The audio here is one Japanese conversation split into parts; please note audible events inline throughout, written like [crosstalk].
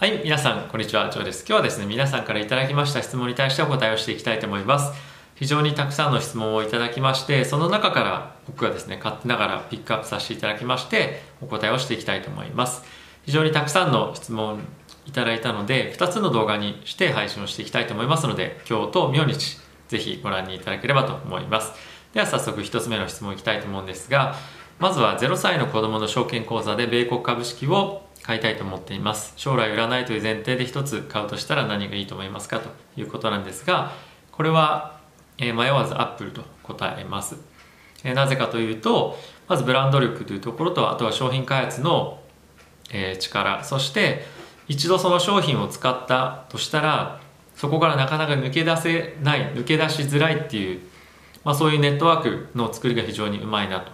はい、皆さん、こんにちは、ジョーです。今日はですね、皆さんからいただきました質問に対してお答えをしていきたいと思います。非常にたくさんの質問をいただきまして、その中から僕がですね、勝手ながらピックアップさせていただきまして、お答えをしていきたいと思います。非常にたくさんの質問いただいたので、2つの動画にして配信をしていきたいと思いますので、今日と明日、ぜひご覧にいただければと思います。では早速1つ目の質問いきたいと思うんですが、まずは0歳の子供の証券口座で米国株式を買いたいと思っています。将来売らないという前提で一つ買うとしたら何がいいと思いますかということなんですがこれは、え迷わずアップルと答えます、えなぜかというとまずブランド力というところとあとは商品開発の、え力そして一度その商品を使ったとしたらそこからなかなか抜け出せない抜け出しづらいっていう、まあ、そういうネットワークの作りが非常にうまいなと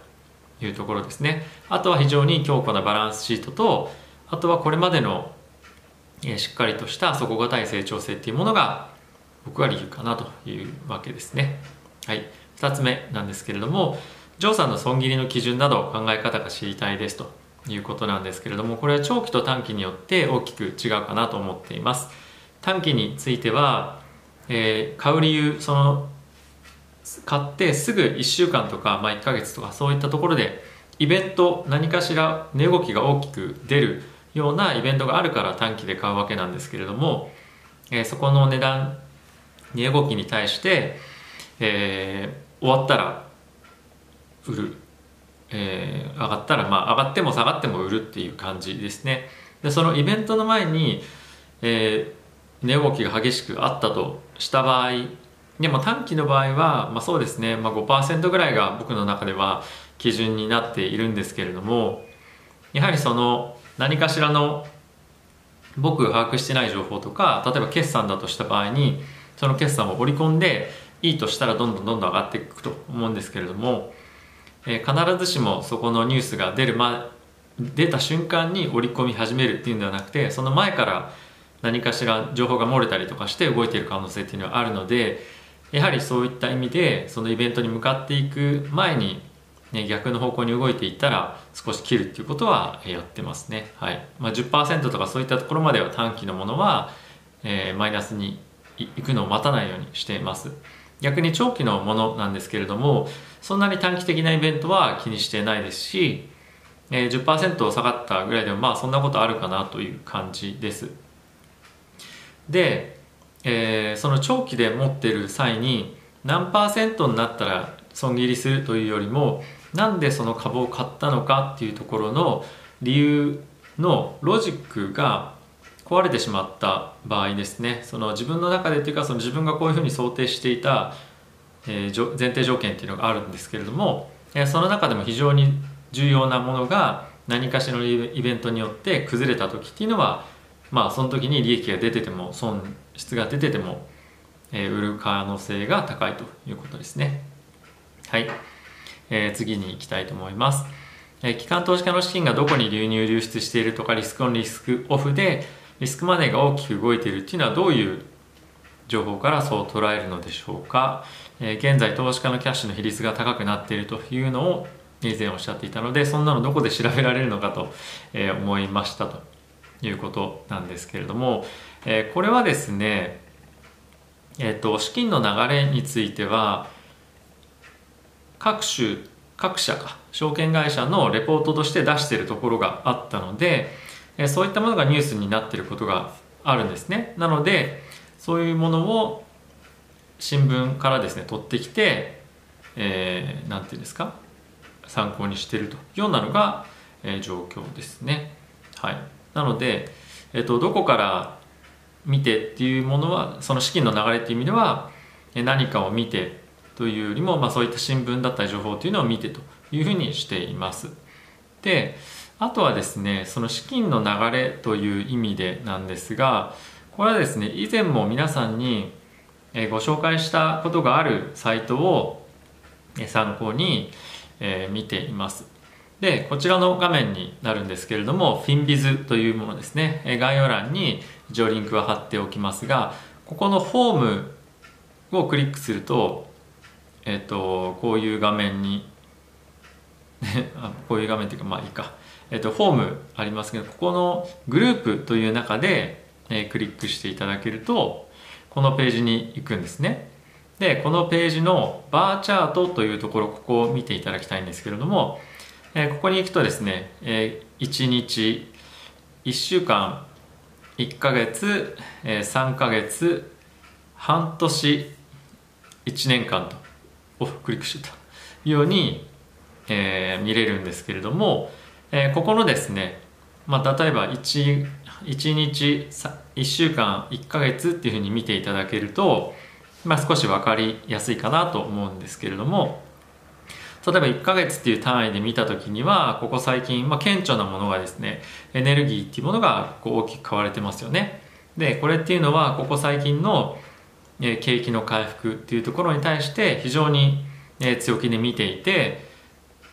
いうところですね。あとは非常に強固なバランスシートとあとはこれまでの、えしっかりとした底堅い成長性っていうものが僕は理由かなというわけですね。はい。2つ目なんですけれどもジョーさんの損切りの基準など考え方が知りたいですということなんですけれどもこれは長期と短期によって大きく違うかなと思っています。短期については、えー買う理由その買ってすぐ1週間とか、まあ、1ヶ月とかそういったところでイベント何かしら値動きが大きく出るようなイベントがあるから短期で買うわけなんですけれども、えーそこの値段値動きに対して、えー終わったら売る、えー上がったらまあ上がっても下がっても売るっていう感じですね。でそのイベントの前に、えー値動きが激しくあったとした場合でも短期の場合は、まあ、そうですね、まあ、5%ぐらいが僕の中では基準になっているんですけれどもやはりその何かしらの僕が把握してない情報とか例えば決算だとした場合にその決算を織り込んでいいとしたらどんどんどんどん上がっていくと思うんですけれども、えー必ずしもそこのニュースが出る前出た瞬間に織り込み始めるっていうんではなくてその前から何かしら情報が漏れたりとかして動いている可能性っていうのはあるのでやはりそういった意味でそのイベントに向かっていく前に、ね、逆の方向に動いていったら少し切るっていうことはやってますね、はい。まあ、10%とかそういったところまでは短期のものは、えーマイナスにいくのを待たないようにしています。逆に長期のものなんですけれどもそんなに短期的なイベントは気にしてないですし、えー10%下がったぐらいでもまあそんなことあるかなという感じです。で、えーその長期で持ってる際に何パーセントになったら損切りするというよりもなんでその株を買ったのかっていうところの理由のロジックが壊れてしまった場合ですね。その自分の中でというかその自分がこういうふうに想定していた、え前提条件っていうのがあるんですけれども、えその中でも非常に重要なものが何かしらのイベントによって崩れた時っていうのはまあその時に利益が出てても損失が出てても、え売る可能性が高いということですね。はい、えー次に行きたいと思います、えー機関投資家の資金がどこに流入流出しているとかリスクオンリスクオフでリスクマネーが大きく動いているっていうのはどういう情報からそう捉えるのでしょうか、えー現在投資家のキャッシュの比率が高くなっているというのを以前おっしゃっていたのでそんなのどこで調べられるのかと、えー思いましたということなんですけれども、えーこれはですねえっ、と資金の流れについては各種各社か証券会社のレポートとして出しているところがあったので、そういったものがニュースになっていることがあるんですね。なのでそういうものを新聞からですね取ってきて、えーていうんですか参考にしているというようなのが、えー状況ですね。はい。なので、えっとどこから見てっていうものはその資金の流れっていう意味では何かを見てというよりも、まあ、そういった新聞だったり情報っていうのを見てというふうにしています。であとはですねその資金の流れという意味でなんですがこれはですね以前も皆さんにご紹介したことがあるサイトを参考に見ています。でこちらの画面になるんですけれども FinBiz というものですね。概要欄に一応リンクは貼っておきますがここのホームをクリックするとえっ、とこういう画面に [laughs] こういう画面っていうかまあいいか、えっと、ホームありますけどここのグループという中で、えー、クリックしていただけるとこのページに行くんですね。でこのページのバーチャートというところここを見ていただきたいんですけれども、えー、ここに行くとですね、えー、1日1週間1ヶ月、えー、3ヶ月半年1年間とおクリックしてたように、えー、見れるんですけれども、えー、ここのですね、まあ、例えば 1, 1日1週間1ヶ月っていうふうに見ていただけると、まあ、少し分かりやすいかなと思うんですけれども例えば1ヶ月っていう単位で見た時にはここ最近、まあ、顕著なものがですねエネルギーっていうものがこう大きく買われてますよね。でこれっていうのはここ最近の景気の回復っていうところに対して非常に強気で見ていて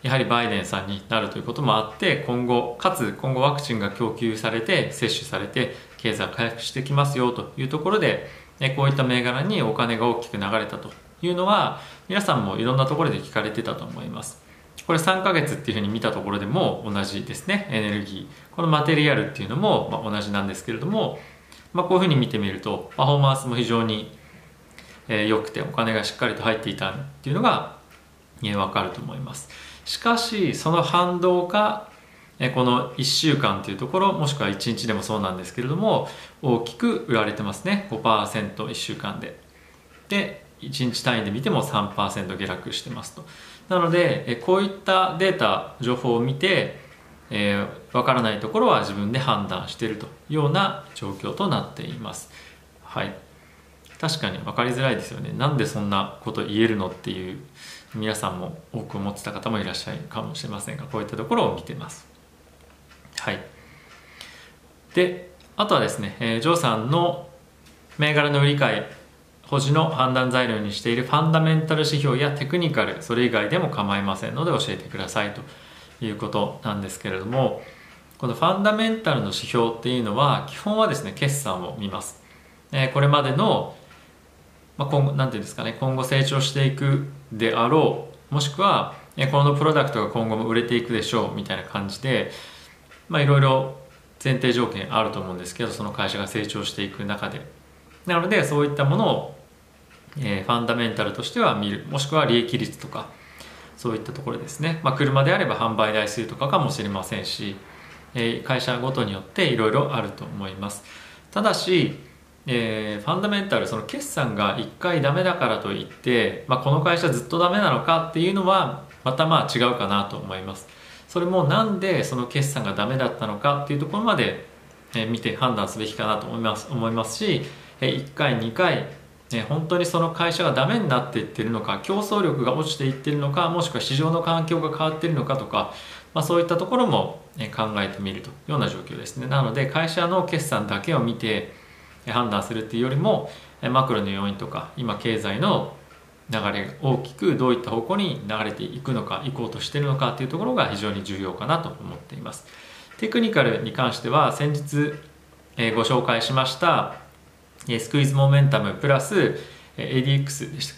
やはりバイデンさんになるということもあって今後かつ今後ワクチンが供給されて接種されて経済回復してきますよというところでこういった銘柄にお金が大きく流れたというのは皆さんもいろんなところで聞かれてたと思います。これ3ヶ月っていうふうに見たところでも同じですね。エネルギー。このマテリアルっていうのもま同じなんですけれども、まあ、こういうふうに見てみるとパフォーマンスも非常にえ良くてお金がしっかりと入っていたっていうのが、え分かると思います。しかしその反動がえこの1週間というところもしくは1日でもそうなんですけれども大きく売られてますね。5%1 週間で。で1日単位で見ても3%下落してますと。なのでえこういったデータ情報を見てえー、分からないところは自分で判断しているというような状況となっています。はい、確かに分かりづらいですよね。なんでそんなこと言えるのっていう皆さんも多く思ってた方もいらっしゃるかもしれませんがこういったところを見てます。はい。であとはですね、えー、ジョーさんの銘柄の売り買い保持の判断材料にしているファンダメンタル指標やテクニカルそれ以外でも構いませんので教えてくださいと。いうことなんですけれどもこのファンダメンタルの指標っていうのは基本はですね決算を見ます、えー、これまでのま、今後なんていうんですかね今後成長していくであろうもしくはこのプロダクトが今後も売れていくでしょうみたいな感じでまあいろいろ前提条件あると思うんですけどその会社が成長していく中で。なのでそういったものを、えー、ファンダメンタルとしては見るもしくは利益率とかそういったところですね、まあ、車であれば販売台数とかかもしれませんし、えー、会社ごとによっていろいろあると思います。ただしえー、ファンダメンタルその決算が1回ダメだからといって、まあ、この会社ずっとダメなのかっていうのはまたまあ違うかなと思います。それもなんでその決算がダメだったのかっていうところまで、えー、見て判断すべきかなと思います思いますし、えー、1回2回、えー、本当にその会社がダメになっていってるのか競争力が落ちていってるのかもしくは市場の環境が変わってるのかとか、まあ、そういったところも考えてみるというような状況ですね。なので会社の決算だけを見て判断するっていうよりもマクロの要因とか今経済の流れ大きくどういった方向に流れていくのか行こうとしてるのかっていうところが非常に重要かなと思っています。テクニカルに関しては先日ご紹介しましたスクイズモメンタムプラス ADX でしたっ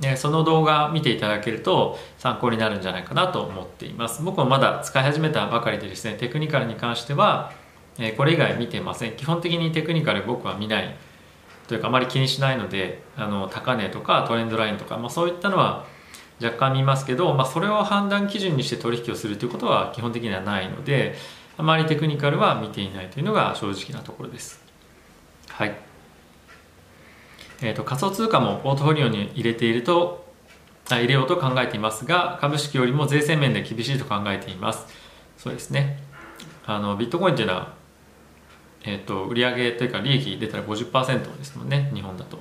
け？その動画見ていただけると参考になるんじゃないかなと思っています。僕もまだ使い始めたばかりでですねテクニカルに関してはえこれ以外見てません。基本的にテクニカル僕は見ないというかあまり気にしないのであの高値とかトレンドラインとか、まあ、そういったのは若干見ますけど、まあ、それを判断基準にして取引をするということは基本的にはないのであまりテクニカルは見ていないというのが正直なところです。はい。えーと、仮想通貨もポートフォリオに入れているとあ入れようと考えていますが株式よりも税制面で厳しいと考えています。そうですね。あのビットコインというのはえーと、売上というか利益出たら50%ですもんね日本だと。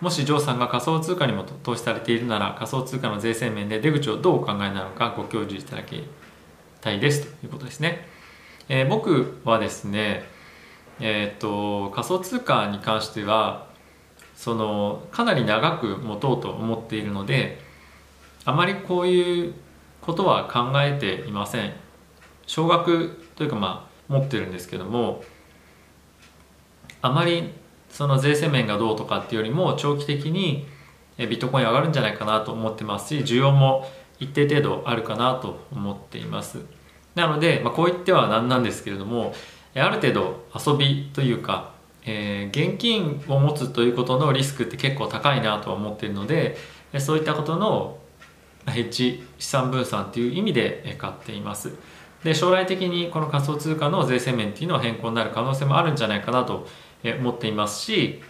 もしジョーさんが仮想通貨にも投資されているなら仮想通貨の税制面で出口をどうお考えなのかご教授いただきたいですということですね、えー、僕はですねえっ、ー、と仮想通貨に関してはそのかなり長く持とうと思っているのであまりこういうことは考えていません。少額というかまあ持ってるんですけどもあまりその税制面がどうとかっていうよりも長期的にビットコイン上がるんじゃないかなと思ってますし需要も一定程度あるかなと思っています。なので、まあ、こう言ってはなんなんですけれどもある程度遊びというか、えー、現金を持つということのリスクって結構高いなとは思っているのでそういったことのヘッジ資産分散という意味で買っています。で将来的にこの仮想通貨の税制面っていうのは変更になる可能性もあるんじゃないかなと思っていますし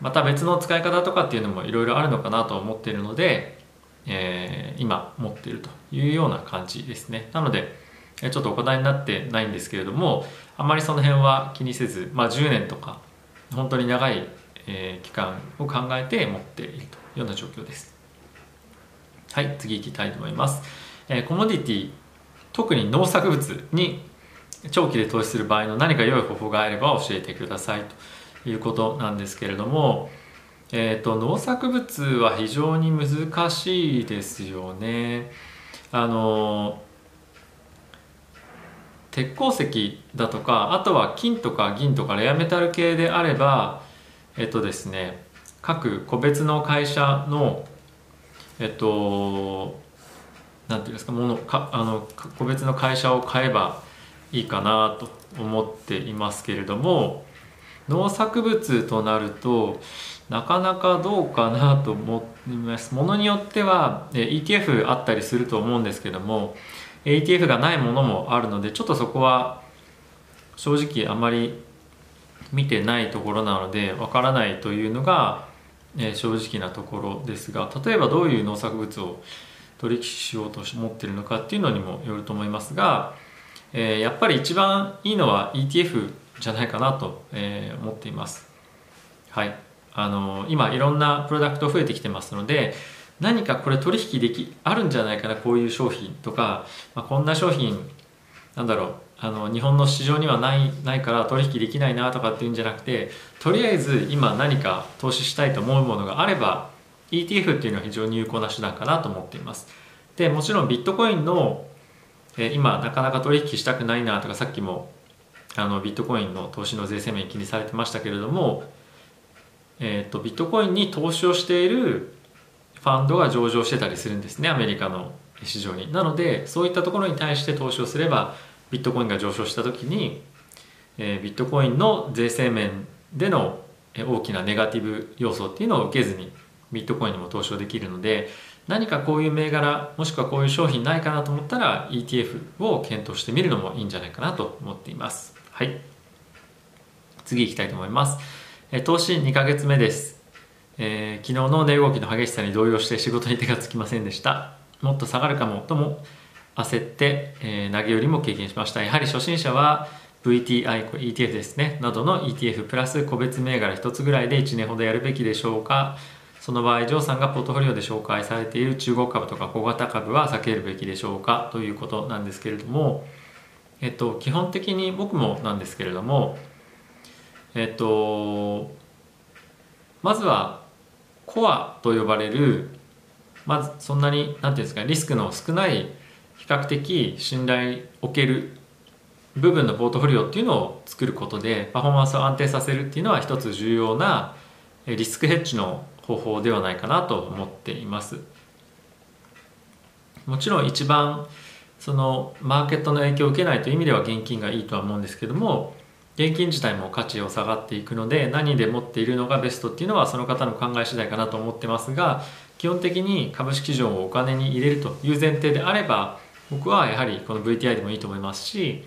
また別の使い方とかっていうのもいろいろあるのかなと思っているので、えー、今持っているというような感じですね。なのでちょっとお答えになってないんですけれどもあまりその辺は気にせず、まあ、10年とか本当に長い、え、期間を考えて持っているというような状況です。はい次いきたいと思います、え、コモディティ特に農作物に長期で投資する場合の何か良い方法があれば教えてくださいということなんですけれども、えーと、農作物は非常に難しいですよね。あの鉄鉱石だとかあとは金とか銀とかレアメタル系であればえっとですね各個別の会社のえっとなんていうんですかものかあの個別の会社を買えばいいかなと思っていますけれども農作物となるとなかなかどうかなと思います。ものによっては ETF あったりすると思うんですけども ETF がないものもあるのでちょっとそこは正直あまり見てないところなのでわからないというのが正直なところですが例えばどういう農作物を取引しようと思ってるのかっていうのにもよると思いますが、えー、やっぱり一番いいのは ETF じゃないかなと、えー、思っています。はい、あの今いろんなプロダクト増えてきてますので何かこれ取引できあるんじゃないかなこういう商品とか、まあ、こんな商品なんだろうあの日本の市場にはないないから取引できないなとかっていうんじゃなくてとりあえず今何か投資したいと思うものがあれば ETF っていうのは非常に有効な手段かなと思っています。でもちろんビットコインの、え今なかなか取引したくないなとかさっきもあのビットコインの投資の税制面気にされてましたけれども、えーと、ビットコインに投資をしているファンドが上場してたりするんですねアメリカの市場に。なのでそういったところに対して投資をすればビットコインが上昇した時に、えー、ビットコインの税制面での大きなネガティブ要素っていうのを受けずにビットコインにも投資をできるので何かこういう銘柄もしくはこういう商品ないかなと思ったら ETF を検討してみるのもいいんじゃないかなと思っています。はい。次行きたいと思います。投資2ヶ月目です、えー、昨日の値動きの激しさに動揺して仕事に手がつきませんでした。もっと下がるかもとも焦って、えー、投げ売りも経験しました。やはり初心者は VTI、ETF ですね、などの ETF プラス個別銘柄1つぐらいで1年ほどやるべきでしょうか。その場合、ジョーさんがポートフォリオで紹介されている中国株とか小型株は避けるべきでしょうかということなんですけれども、えっと、基本的に僕もなんですけれども、えっと、まずはコアと呼ばれる、まずそんなに、なんていうんですか、リスクの少ない、比較的信頼を置ける部分のポートフォリオっていうのを作ることでパフォーマンスを安定させるっていうのは一つ重要なリスクヘッジの方法ではないかなと思っています。もちろん一番そのマーケットの影響を受けないという意味では現金がいいとは思うんですけども現金自体も価値を下がっていくので何で持っているのがベストっていうのはその方の考え次第かなと思ってますが基本的に株式市場をお金に入れるという前提であれば僕はやはりこの VTI でもいいと思いますし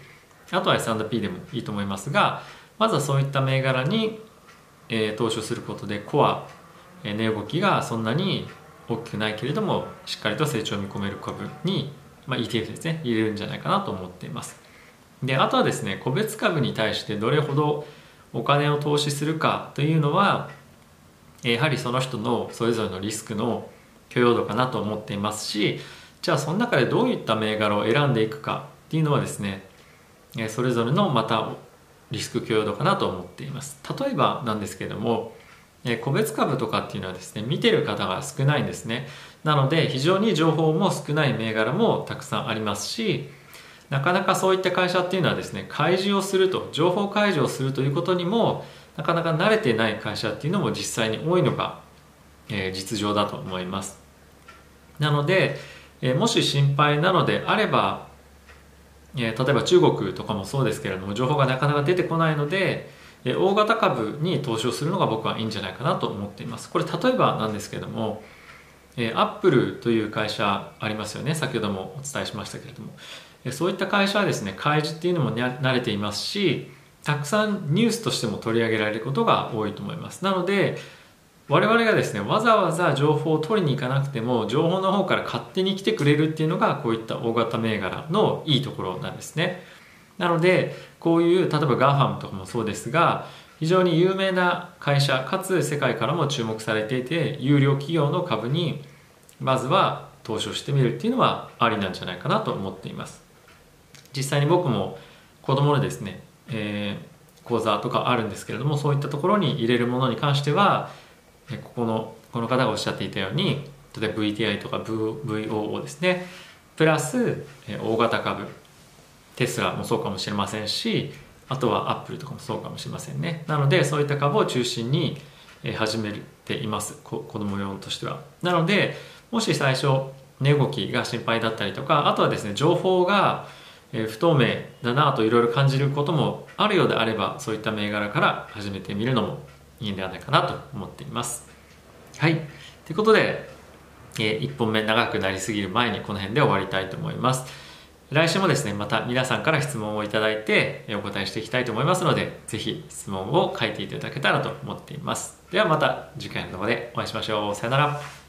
あとは S&P でもいいと思いますがまずはそういった銘柄に、えー、投資をすることでコア値動きがそんなに大きくないけれどもしっかりと成長を見込める株に、まあ、ETF ですね入れるんじゃないかなと思っています。であとはですね個別株に対してどれほどお金を投資するかというのはやはりその人のそれぞれのリスクの許容度かなと思っていますしじゃあその中でどういった銘柄を選んでいくかっていうのはですねそれぞれのまたリスク許容度かなと思っています。例えばなんですけれども個別株とかっていうのはですね見てる方が少ないんですね。なので非常に情報も少ない銘柄もたくさんありますしなかなかそういった会社っていうのはですね開示をすると情報開示をするということにもなかなか慣れてない会社っていうのも実際に多いのが、え、実情だと思います。なので、え、もし心配なのであればえ、例えば中国とかもそうですけれども情報がなかなか出てこないので、え、大型株に投資をするのが僕はいいんじゃないかなと思っています。これ例えばなんですけれどもえ、アップルという会社ありますよね。先ほどもお伝えしましたけれども、え、そういった会社はですね開示っていうのも慣れていますしたくさんニュースとしても取り上げられることが多いと思います。なので我々がですねわざわざ情報を取りに行かなくても情報の方から勝手に来てくれるっていうのがこういった大型銘柄のいいところなんですね。なのでこういう例えば GAFAM とかもそうですが非常に有名な会社かつ世界からも注目されていて有料企業の株にまずは投資をしてみるっていうのはありなんじゃないかなと思っています。実際に僕も子供のですね、えー、講座とかあるんですけれどもそういったところに入れるものに関してはここのこの方がおっしゃっていたように例えば VTI とか VOO ですね。プラス大型株。テスラもそうかもしれませんしあとはアップルとかもそうかもしれませんね。なのでそういった株を中心に始めています。子供用としては。なのでもし最初値動きが心配だったりとかあとはですね情報が不透明だなといろいろ感じることもあるようであればそういった銘柄から始めてみるのもいいんではないかなと思っていますはいということで、え1本目長くなりすぎる前にこの辺で終わりたいと思います来週もですね、また皆さんから質問をいただいてお答えしていきたいと思いますので、ぜひ質問を書いていただけたらと思っています。ではまた次回の動画でお会いしましょう。さよなら。